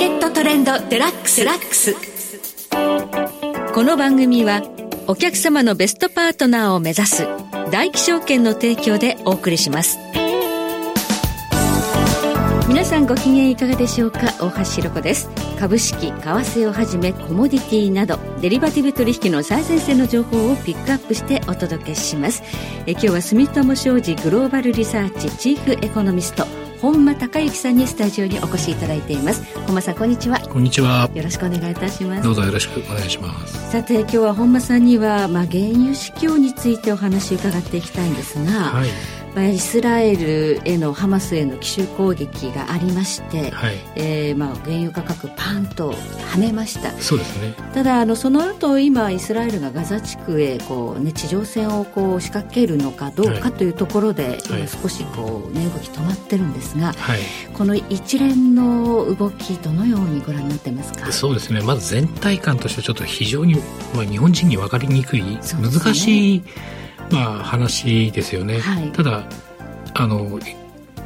ケットトレンドデラックスラックス。この番組はお客様のベストパートナーを目指す大起証券の提供でお送りします。皆さんご機嫌いかがでしょうか？大橋ひろ子です。株式為替をはじめコモディティなどデリバティブ取引の最前線の情報をピックアップしてお届けします。え今日は住友商事グローバルリサーチチーフエコノミスト本間孝之さんにスタジオにお越しいただいています。本間さんこんにちは。こんにちは。よろしくお願いいたします。どうぞよろしくお願いします。さて今日は本間さんには、まあ、原油市況についてお話を伺っていきたいんですが、はいまあ、イスラエルへのハマスへの奇襲攻撃がありまして、はい。えーまあ、原油価格パンと跳ねました。そうですね。ただあのその後今イスラエルがガザ地区へこう、ね、地上戦をこう仕掛けるのかどうかというところで、はい、今少しこう、ね、動き止まってるんですが、はい、この一連の動きどのようにご覧になってますか？そうですね。まず全体感としてちょっと非常に、まあ、日本人に分かりにくい、ね、難しいまあ、話ですよね。はい、ただあの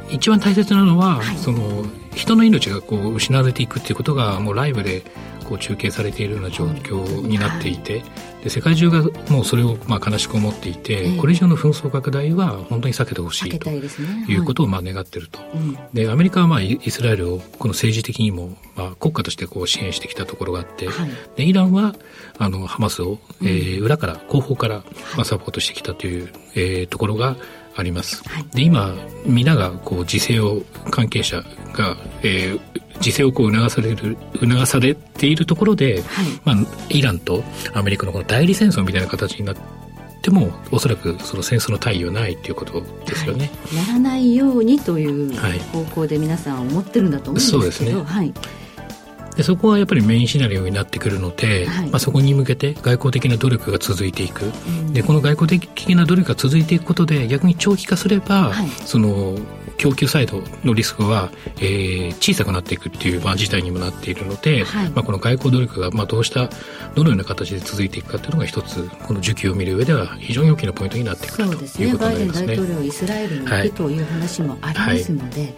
一番大切なのは、はい、その人の命がこう失われていくっていうことがもうライブでこう中継されているような状況になっていて、はい、で世界中がもうそれをまあ悲しく思っていて、えー、これ以上の紛争拡大は本当に避けてほしいということをまあ願っていると、はい、でアメリカはまあイスラエルをこの政治的にもまあ国家としてこう支援してきたところがあって、はい、でイランはあのハマスを、えー、裏から後方からまあサポートしてきたという、えー、ところがあります。はい、で今皆がこう自制を関係者が、えー、自制をこう促される促されているところで、はい、まあ、イランとアメリカのこの代理戦争みたいな形になってもおそらくその戦争の大義はないということですよね、はい、ならないようにという方向で皆さん思ってるんだと思うんですけど、そうですね、はい。でそこはやっぱりメインシナリオになってくるので、はい、まあ、そこに向けて外交的な努力が続いていく、うん、でこの外交的な努力が続いていくことで逆に長期化すれば、はい、その供給サイドのリスクは、えー、小さくなっていくっていう、まあ、事態にもなっているので、はい、まあ、この外交努力が、まあ、どうしたどのような形で続いていくかというのが一つこの需給を見る上では非常に大きなポイントになってくるということになりますね。バイデン大統領イスラエルに行くという話もありますので、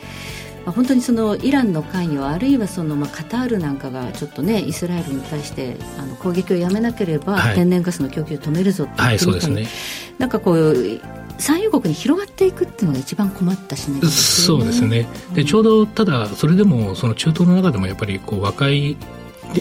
まあ、本当にそのイランの関与あるいはそのまあカタールなんかがちょっとねイスラエルに対してあの攻撃をやめなければ、天然ガスの供給を止めるぞって言ってみたい、はいね、なんかこう産油国に広がっていくっていうのが一番困ったしね、そうですね。でちょうどただそれでもその中東の中でもやっぱりこう若い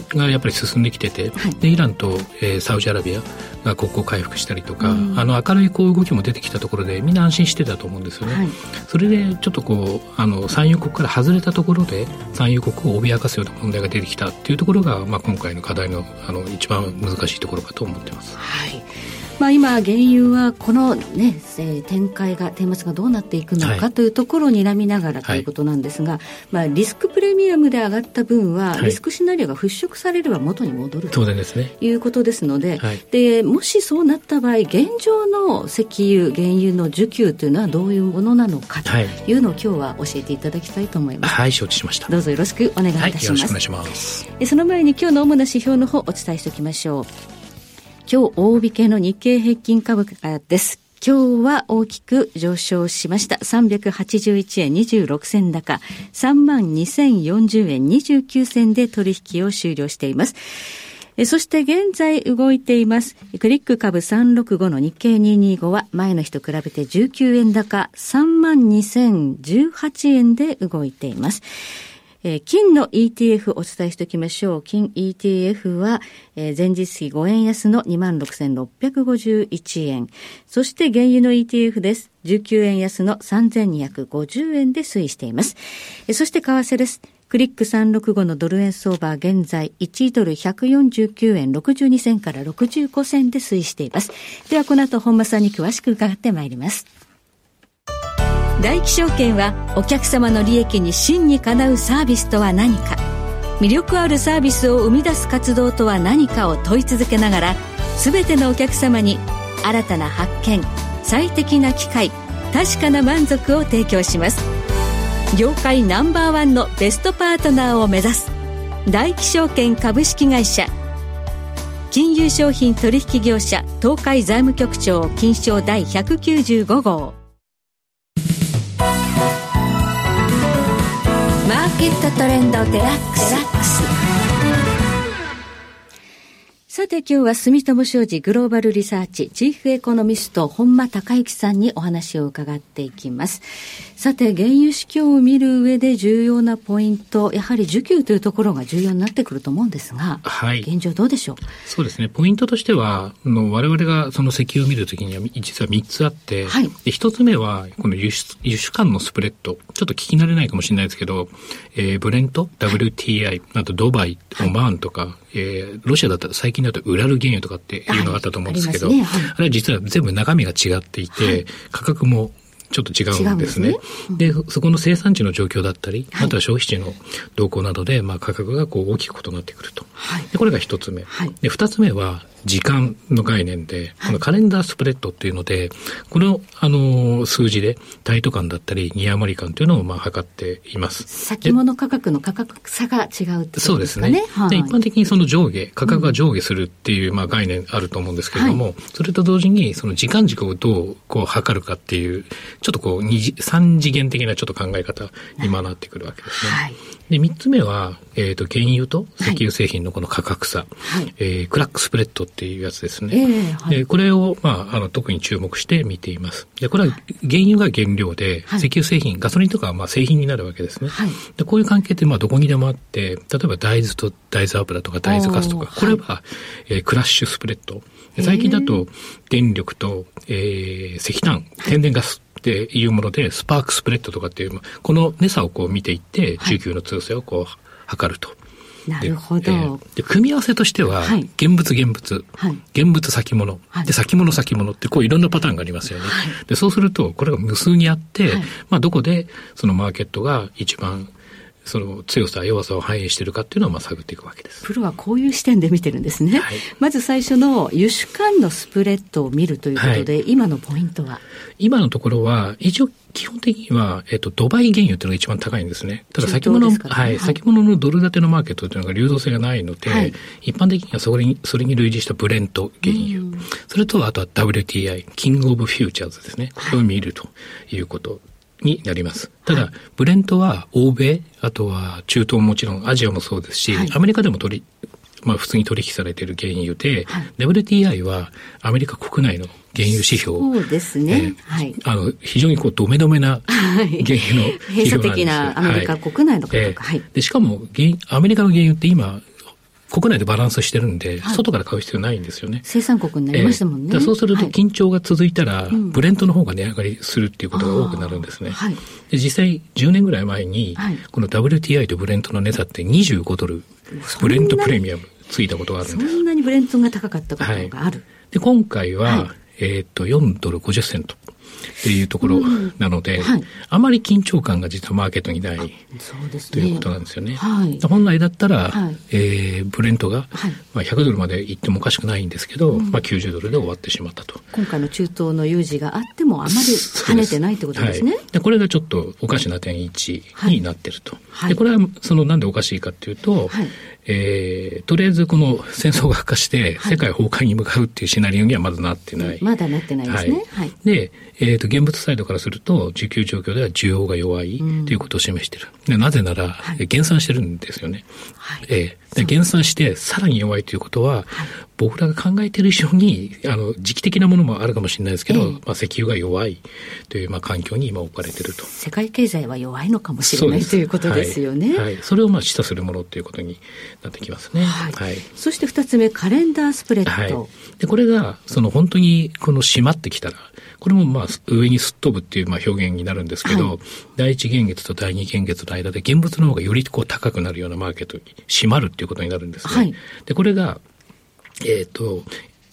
がやっぱり進んできてて、はい、でイランと、えー、サウジアラビアが国交回復したりとか、うん、あの明るいこう動きも出てきたところでみんな安心してたと思うんですよね、はい、それでちょっとこうあの産油国から外れたところで産油国を脅かすような問題が出てきたっていうところが、まあ、今回の課題のあの一番難しいところかと思ってます。はいまあ、今、原油はこの、ね、え展開が、顛末がどうなっていくのかというところを睨みながらということなんですが、はい、まあ、リスクプレミアムで上がった分は、リスクシナリオが払拭されれば元に戻るということですので、はい、でもしそうなった場合、現状の石油、原油の需給というのはどういうものなのかというのを、今日は教えていただきたいと思います。はい、承知しました。どうぞよろしくお願いいたします。よろしくお願いします。その前に今日の主な指標の方お伝えしておきましょう。今日大引けの日経平均株価です。今日は大きく上昇しました。381円26銭高、32,040円29銭で取引を終了しています。そして現在動いています。クリック株365の日経225は前の日と比べて19円高、32,018円で動いています。えー、金の ETF お伝えしておきましょう。金 ETF は、えー、前日比5円安の26,651円。そして原油の ETF です。19円安の3,250円で推移しています。えー、そして為替です。クリック365のドル円相場現在1ドル149円62銭から65銭で推移しています。ではこの後本間さんに詳しく伺ってまいります。大気証券はお客様の利益に真にかなうサービスとは何か。魅力あるサービスを生み出す活動とは何かを問い続けながら全てのお客様に新たな発見最適な機会確かな満足を提供します。業界ナンバーワンのベストパートナーを目指す大気証券株式会社。金融商品取引業者東海財務局長金賞第195号。マーケットトレンドデラックスさて今日は住友商事グローバルリサーチチーフエコノミスト本間隆之さんにお話を伺っていきます。さて原油市況を見る上で重要なポイント、やはり需給というところが重要になってくると思うんですが、はい、現状どうでしょう？そうですね。ポイントとしては、の我々がその石油を見るときには実は3つあって、はい、で1つ目はこの輸出輸出間のスプレッド、ちょっと聞き慣れないかもしれないですけど、えー、ブレント、WTI、はい、あとドバイ、オマーンとか、えー、ロシアだったら最近だとウラル原油とかっていうのがあったと思うんですけど、はいあねはい、あれは実は全部中身が違っていて、はい、価格もちょっと違うんですね。で、ね。うん、そこの生産地の状況だったり、あとは消費地の動向などで、まあ価格がこう大きく異なってくると。はい、でこれが一つ目。はい、で、二つ目は、時間の概念で、このカレンダースプレッドっていうので、この、あの、数字で、タイト感だったり、ニア余り感というのを、まあ、測っています。先物価格の価格差が違うってことですかね？そうですね。はい、で一般的にその上下、価格が上下するっていう、まあ、概念あると思うんですけれども、はい、それと同時に、その時間軸をどう、こう、測るかっていう、ちょっとこう、二次、三次元的なちょっと考え方になってくるわけですね。はいで、三つ目は、えっ、ー、と、原油と石油製品のこの価格差、はい、えー、クラックスプレッドっていうやつですね。えーはい、これを、まあ、あの、特に注目して見ています。で、これは原油が原料で、はい、石油製品、ガソリンとかはまあ製品になるわけですね。はい、でこういう関係ってまあどこにでもあって、例えば大豆と大豆油とか大豆粕とか、これは、えー、クラッシュスプレッド。最近だと電力と、えー、石炭、天然ガスっていうもので、スパークスプレッドとかっていう、この値差をこう見ていって、需給の強さをこう測ると。なるほど、えー、で組み合わせとしては、はい、現物現物、はい、現物先物、はい、で先物先物ってこういろんなパターンがありますよね。でそうするとこれが無数にあって、まあどこでそのマーケットが一番その強さ、弱さを反映しているかっていうのをまあ探っていくわけです。プロはこういう視点で見てるんですね。はい、まず最初の油種間のスプレッドを見るということで、はい、今のポイントは？今のところは、一応基本的には、えっと、ドバイ原油っていうのが一番高いんですね。ただ先物、ね、はい、先物のドル建てのマーケットっていうのが流動性がないので、はい、一般的にはそれに、それに類似したブレント原油。それと、あとは WTI、キングオブフューチャーズですね。これを見るということになります。ただ、はい、ブレントは欧米、あとは中東もちろんアジアもそうですし、はい、アメリカでも取り、まあ普通に取引されている原油で、はい、WTI はアメリカ国内の原油指標。そうですね。えー、はい。あの、非常にこう、どめどめな原油の指標なんです。閉鎖的なアメリカ国内の価格。はい。で、しかも、アメリカの原油って今、国内でバランスしてるんで、はい、外から買う必要ないんですよね。生産国になりましたもんね。えー、そうすると緊張が続いたら、はい、ブレントの方が値上がりするっていうことが多くなるんですね。はい、で実際10年ぐらい前に、この WTI とブレントの値差って25ドル、ブレントプレミアムついたことがあるんです。そんなにブレントが高かったことがある。で、今回は、えっ、と、4ドル50セント。っていうところなので、うんはい、あまり緊張感が実はマーケットにない、ね、ということなんですよね。はい、本来だったら、はい、えー、ブレントが、はい、まあ、100ドルまで行ってもおかしくないんですけど、うん、まあ、90ドルで終わってしまったと。今回の中東の有事があってもあまり跳ねてないってことですね。で、でこれがちょっとおかしな点1になってると。でこれはそのなんでおかしいかっていうと、えー、とりあえずこの戦争が悪化して世界崩壊に向かうっていうシナリオにはまだなってない。まだなってないですね。はい。で、えっ、ー、と、現物サイドからすると、需給状況では需要が弱いということを示している。でなぜなら、はい、減産してるんですよね。はい、えー、で減産してさらに弱いということは、はい、僕らが考えている以上に、あの、時期的なものもあるかもしれないですけど、えー、まあ、石油が弱いという、まあ、環境に今置かれていると。世界経済は弱いのかもしれないということですよね。はい。それをまあ、示唆するものということになってきますね。はい。はい、そして二つ目、カレンダースプレッド。はい、で、これが、その本当に、この締まってきたら、これもまあ上にすっ飛ぶっていうまあ表現になるんですけど、はい、第一元月と第二元月の間で現物の方がよりこう高くなるようなマーケットに締まるっていうことになるんですね。はい、で、これが、えっ、ー、と、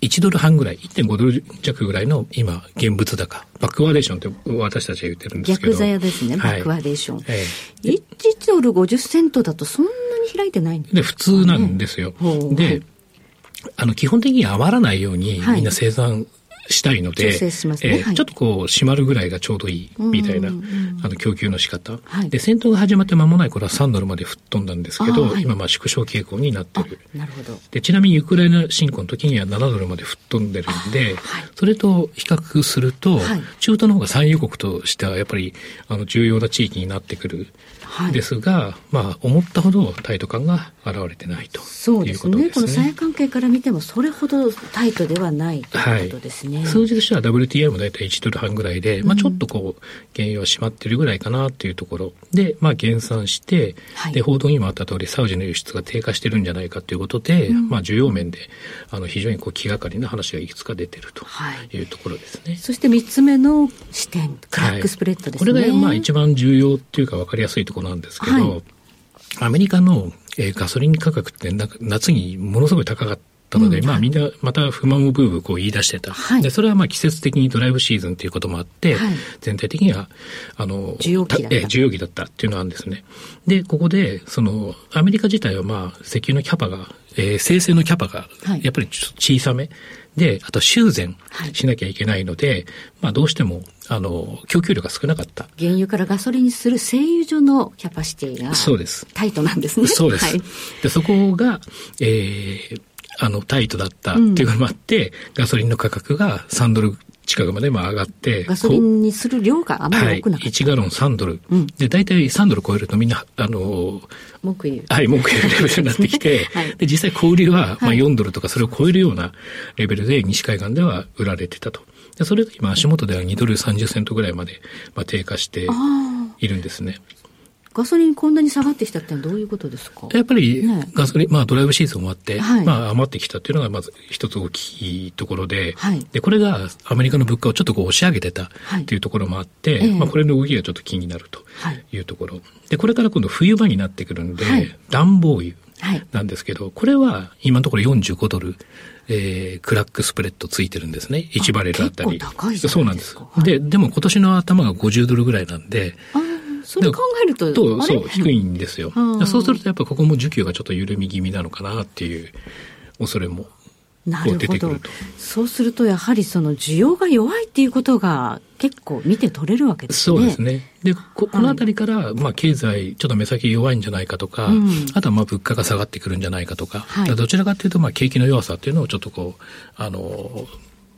1ドル半ぐらい、1.5ドル弱ぐらいの今、現物高。バックワーデーションって私たちは言ってるんですけど。逆ざやですね、バックワーデーション。はいええ、1ドル50セントだとそんなに開いてないんですで、普通なんですよ。で、あの、基本的に余らないようにみんな生産したいので、ね。えーちょっとこう締まるぐらいがちょうどいいみたいな、あの供給の仕方、はい、で戦闘が始まって間もない頃は3ドルまで吹っ飛んだんですけど、はい、今まあ縮小傾向になってる。なるほど。でちなみにウクライナ侵攻の時には7ドルまで吹っ飛んでるんで、それと比較すると、中東の方が産油国としてはやっぱりあの重要な地域になってくるですが、はい、まあ、思ったほどタイト感が現れてないとそうですね。この債関係から見ても、それほどタイトではないということですね。はい、数字としては WTI も大体1ドル半ぐらいで、まあ、ちょっとこう、原油は締まってるぐらいかなっていうところで、まあ、減産して、はい、で、報道にもあった通り、サウジの輸出が低下してるんじゃないかということで、うん、まあ、需要面で、あの、非常にこう、気がかりな話がいくつか出てるというところですね。そして3つ目の視点、クラックスプレッドですね。これが、まあ、一番重要っていうか分かりやすいところなんですけど、アメリカの、えー、ガソリン価格って夏にものすごい高かったので、うん、まあみんなまた不満をブーブーこう言い出してた。はい、で、それはまあ季節的にドライブシーズンということもあって、はい、全体的には、あの、需要期だった。えー、需要期だったっていうのがあるんですね。で、ここで、その、アメリカ自体はまあ石油のキャパが、えー、精製のキャパが、やっぱりちょっと小さめ。で、あと修繕しなきゃいけないので、はい、まあどうしても、あの、供給量が少なかった。原油からガソリンにする製油所のキャパシティが。そうです。タイトなんですね。そうです。はい、で、そこが、えー、あの、タイトだったっていうのもあって、うん、ガソリンの価格が3ドル近くまでまあ上がって。ガソリンにする量があまり多くなかった。はい、1ガロン3ドル。うん、で、大体3ドル超えるとみんな、あの、文句言う。はい、文句言うレベルになってきて、はい、で、実際小売りは、まあ4ドルとかそれを超えるようなレベルで西海岸では売られてたと。で、それが今足元では2ドル30セントぐらいまで、まあ、低下しているんですね。ガソリンこんなに下がってきたってのはどういうことですか？やっぱり、ガソリン、まあドライブシーズン終わって、はい、まあ余ってきたっていうのがまず一つ大きいところで、はい、で、これがアメリカの物価をちょっとこう押し上げてたっていうところもあって、はい、まあこれの動きがちょっと気になるとい。うところ。で、これから今度冬場になってくるんで、暖房油なんですけど、これは今のところ45ドル。えー、クラックスプレッドついてるんですね。1バレルあたり。そうなんです。で、でも今年の頭が50ドルぐらいなんで、それ考えると、とそう、低いんですよ。そうするとやっぱここも需給がちょっと緩み気味なのかなっていう恐れもなるほど。そうすると、やはりその需要が弱いっていうことが結構見て取れるわけですね。そうですね。で、ここのあたりから、まあ経済、ちょっと目先弱いんじゃないかとか、うん、あとはまあ物価が下がってくるんじゃないかとか、はい、どちらかというと、まあ景気の弱さっていうのをちょっとこう、あの、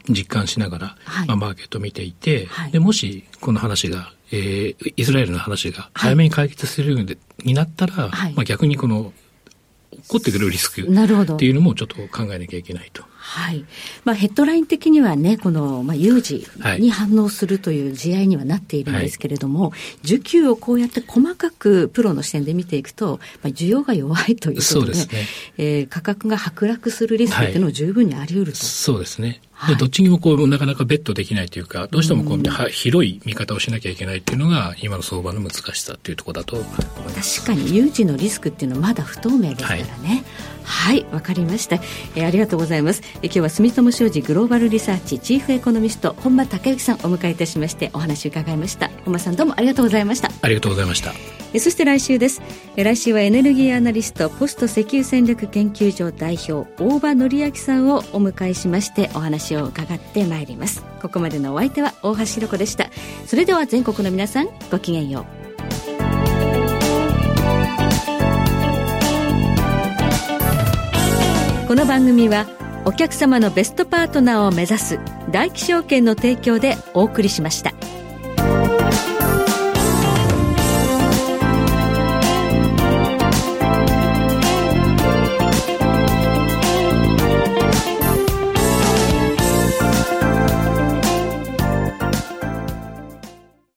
実感しながら、はい、まあ、マーケットを見ていて、はい、でもしこの話がえー、イスラエルの話が早めに解決するようになったら、はい、まあ、逆にこの起こってくるリスクっていうのもちょっと考えなきゃいけないと。はい。まあ、ヘッドライン的にはね、この、まあ、有事に反応するという事案にはなっているんですけれども、はい、需給をこうやって細かくプロの視点で見ていくと、まあ、需要が弱いということで、でねえー、価格が剥落するリスクっていうのも十分にあり得ると。はい、そうですね。でどっちにもこうなかなかベットできないというか、どうしてもこう、うん、広い見方をしなきゃいけないっていうのが、今の相場の難しさっていうところだと思います。確かに有事のリスクっていうのはまだ不透明ですからね。はいわ、はい、かりました、えー、ありがとうございます。え今日は住友商事グローバルリサーチチーフエコノミスト本間孝之さんお迎えいたしましてお話を伺いました。本間さんどうもありがとうございました。ありがとうございました。えそして来週です。え来週はエネルギーアナリストポスト石油戦略研究所代表大場紀明さんをお迎えしましてお話を伺ってまいりますここまでのお相手は大橋ひろ子でしたそれでは全国の皆さんごきげんようこの番組はお客様のベストパートナーを目指す大気証券の提供でお送りしました。